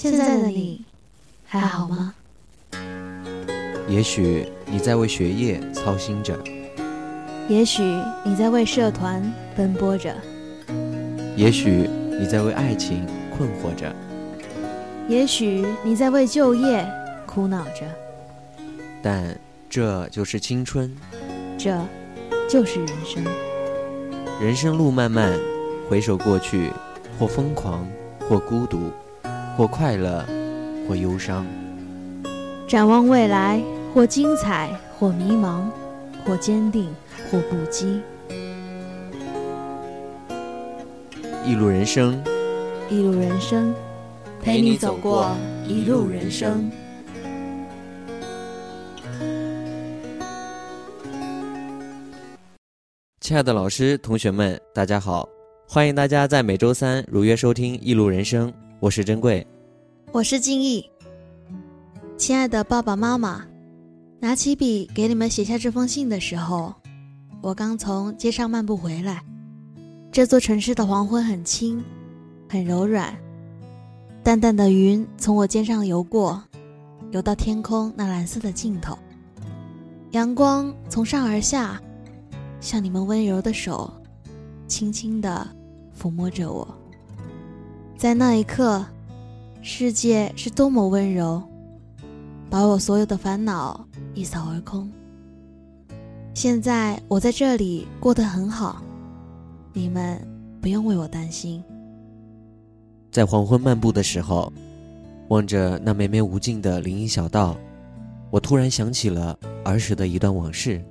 现在的你还好吗？也许你在为学业操心着，也许你在为社团奔波着，也许你在为爱情困惑着，也许你在为就业苦恼着，但这就是青春，这就是人生。人生路漫漫，回首过去，或疯狂，或孤独，或快乐，或忧伤。展望未来，或精彩，或迷茫，或坚定，或不羁。一路人生，一路人生，陪你走过一路人生。亲爱的老师、同学们，大家好！欢迎大家在每周三如约收听《一路人生》，我是珍贵，我是静怡。亲爱的爸爸妈妈，拿起笔给你们写下这封信的时候，我刚从街上漫步回来。这座城市的黄昏很轻，很柔软，淡淡的云从我肩上游过，游到天空那蓝色的尽头。阳光从上而下。像你们温柔的手，轻轻地抚摸着我。在那一刻，世界是多么温柔，把我所有的烦恼一扫而空。现在我在这里过得很好，你们不用为我担心。在黄昏漫步的时候，望着那绵绵无尽的林荫小道，我突然想起了儿时的一段往事。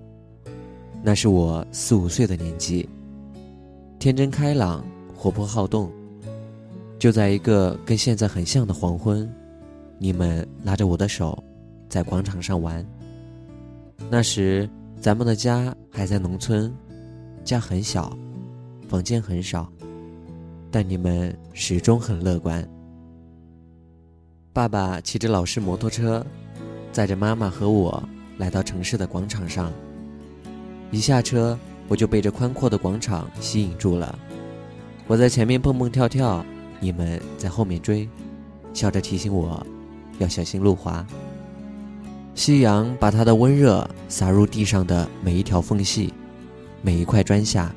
那是我四五岁的年纪，天真开朗，活泼好动。就在一个跟现在很像的黄昏，你们拉着我的手，在广场上玩。那时咱们的家还在农村，家很小，房间很少，但你们始终很乐观。爸爸骑着老式摩托车，载着妈妈和我来到城市的广场上。一下车，我就被这宽阔的广场吸引住了。我在前面蹦蹦跳跳，你们在后面追，笑着提醒我要小心路滑。夕阳把它的温热洒入地上的每一条缝隙，每一块砖下，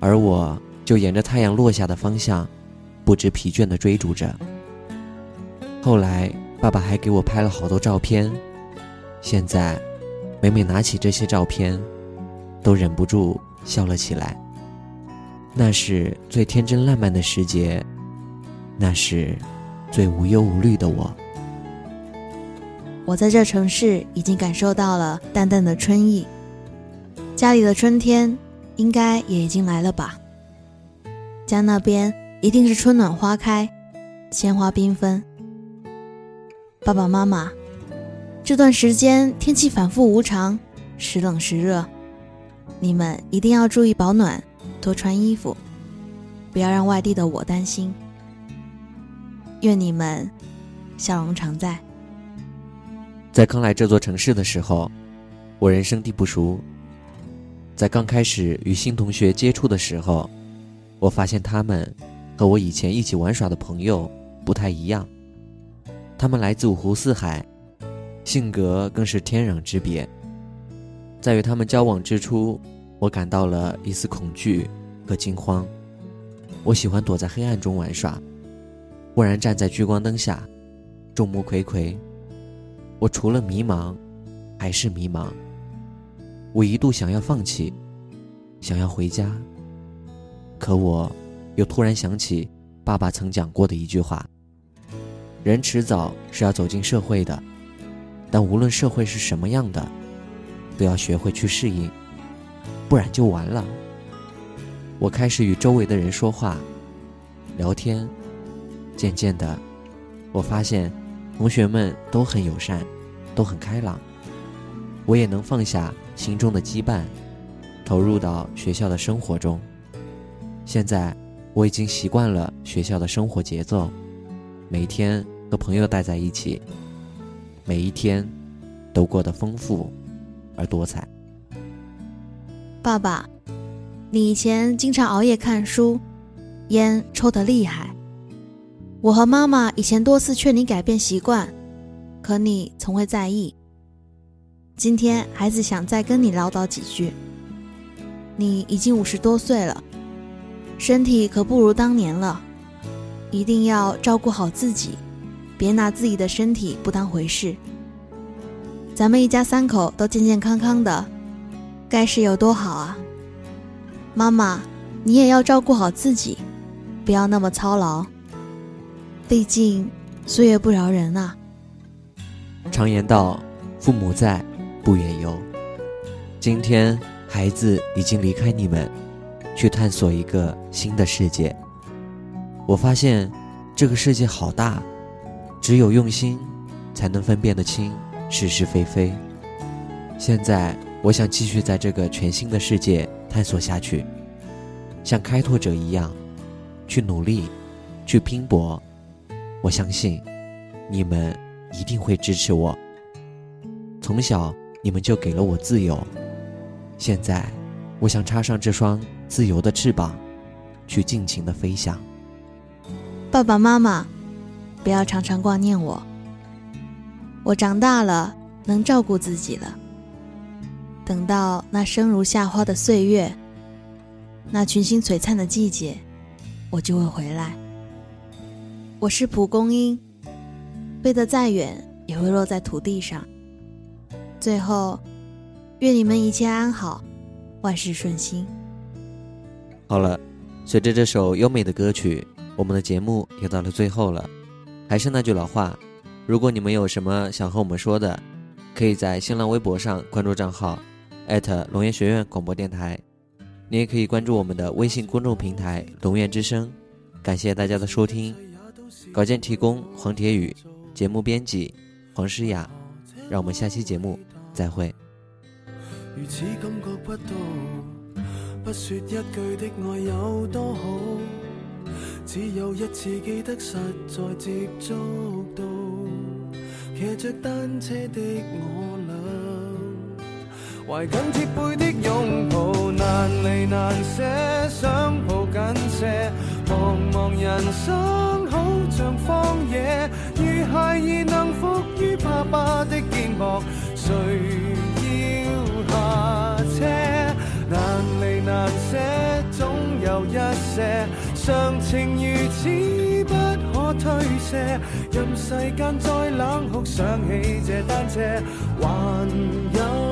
而我就沿着太阳落下的方向，不知疲倦地追逐着。后来，爸爸还给我拍了好多照片，现在，每每拿起这些照片。都忍不住笑了起来。那是最天真烂漫的时节，那是最无忧无虑的我。我在这城市已经感受到了淡淡的春意，家里的春天应该也已经来了吧？家那边一定是春暖花开，鲜花缤纷。爸爸妈妈，这段时间天气反复无常，时冷时热。你们一定要注意保暖，多穿衣服，不要让外地的我担心。愿你们笑容常在。在刚来这座城市的时候，我人生地不熟。在刚开始与新同学接触的时候，我发现他们和我以前一起玩耍的朋友不太一样。他们来自五湖四海，性格更是天壤之别。在与他们交往之初，我感到了一丝恐惧和惊慌。我喜欢躲在黑暗中玩耍，忽然站在聚光灯下，众目睽睽。我除了迷茫，还是迷茫。我一度想要放弃，想要回家。可我又突然想起爸爸曾讲过的一句话：人迟早是要走进社会的，但无论社会是什么样的。都要学会去适应，不然就完了。我开始与周围的人说话、聊天，渐渐的，我发现同学们都很友善，都很开朗。我也能放下心中的羁绊，投入到学校的生活中。现在我已经习惯了学校的生活节奏，每天和朋友待在一起，每一天都过得丰富。而多彩。爸爸，你以前经常熬夜看书，烟抽得厉害，我和妈妈以前多次劝你改变习惯，可你从未在意。今天孩子想再跟你唠叨几句。你已经五十多岁了，身体可不如当年了，一定要照顾好自己，别拿自己的身体不当回事。咱们一家三口都健健康康的，该是有多好啊！妈妈，你也要照顾好自己，不要那么操劳。毕竟岁月不饶人啊。常言道，父母在，不远游。今天孩子已经离开你们，去探索一个新的世界。我发现这个世界好大，只有用心，才能分辨得清是是非非。现在我想继续在这个全新的世界探索下去，像开拓者一样，去努力，去拼搏。我相信，你们一定会支持我。从小你们就给了我自由，现在我想插上这双自由的翅膀，去尽情的飞翔。爸爸妈妈，不要常常挂念我。我长大了，能照顾自己了。等到那生如夏花的岁月，那群星璀璨的季节，我就会回来。我是蒲公英，飞得再远也会落在土地上。最后，愿你们一切安好，万事顺心。好了，随着这首优美的歌曲，我们的节目也到了最后了。还是那句老话，如果你们有什么想和我们说的，可以在新浪微博上关注账号龙岩学院广播电台，你也可以关注我们的微信公众平台龙岩之声。感谢大家的收听。稿件提供黄铁宇，节目编辑黄诗雅，让我们下期节目再会。如此感觉不到，不说一句的爱有多好，只有一次记得实在接触到，骑着单车的我，怀紧贴背的拥抱，难离难舍，想抱紧些，茫茫人生。好像荒野，如孩儿能伏于爸爸的肩膊，谁要下车？难离难舍，总有一些常情如此不可推卸。任世间再冷酷，想起这单车，还有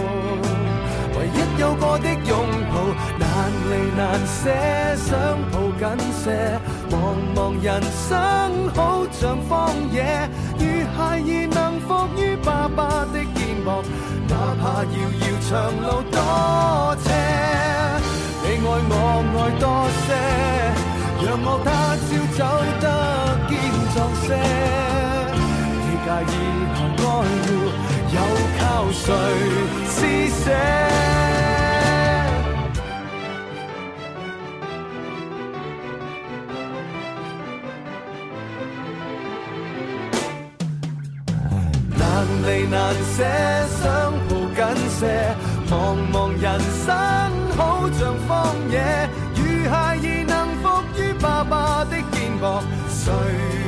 唯一有过的拥抱。难离难舍，想抱紧些。茫茫人生好像荒野，如孩儿能伏于爸爸的肩膊，哪怕遥遥长路多斜。你爱我爱多些，让我他朝走得坚壮些。你介意爱护，又靠谁施舍？离难舍，想抱紧些。茫茫人生好像荒野，如孩儿能伏于爸爸的肩膊，谁？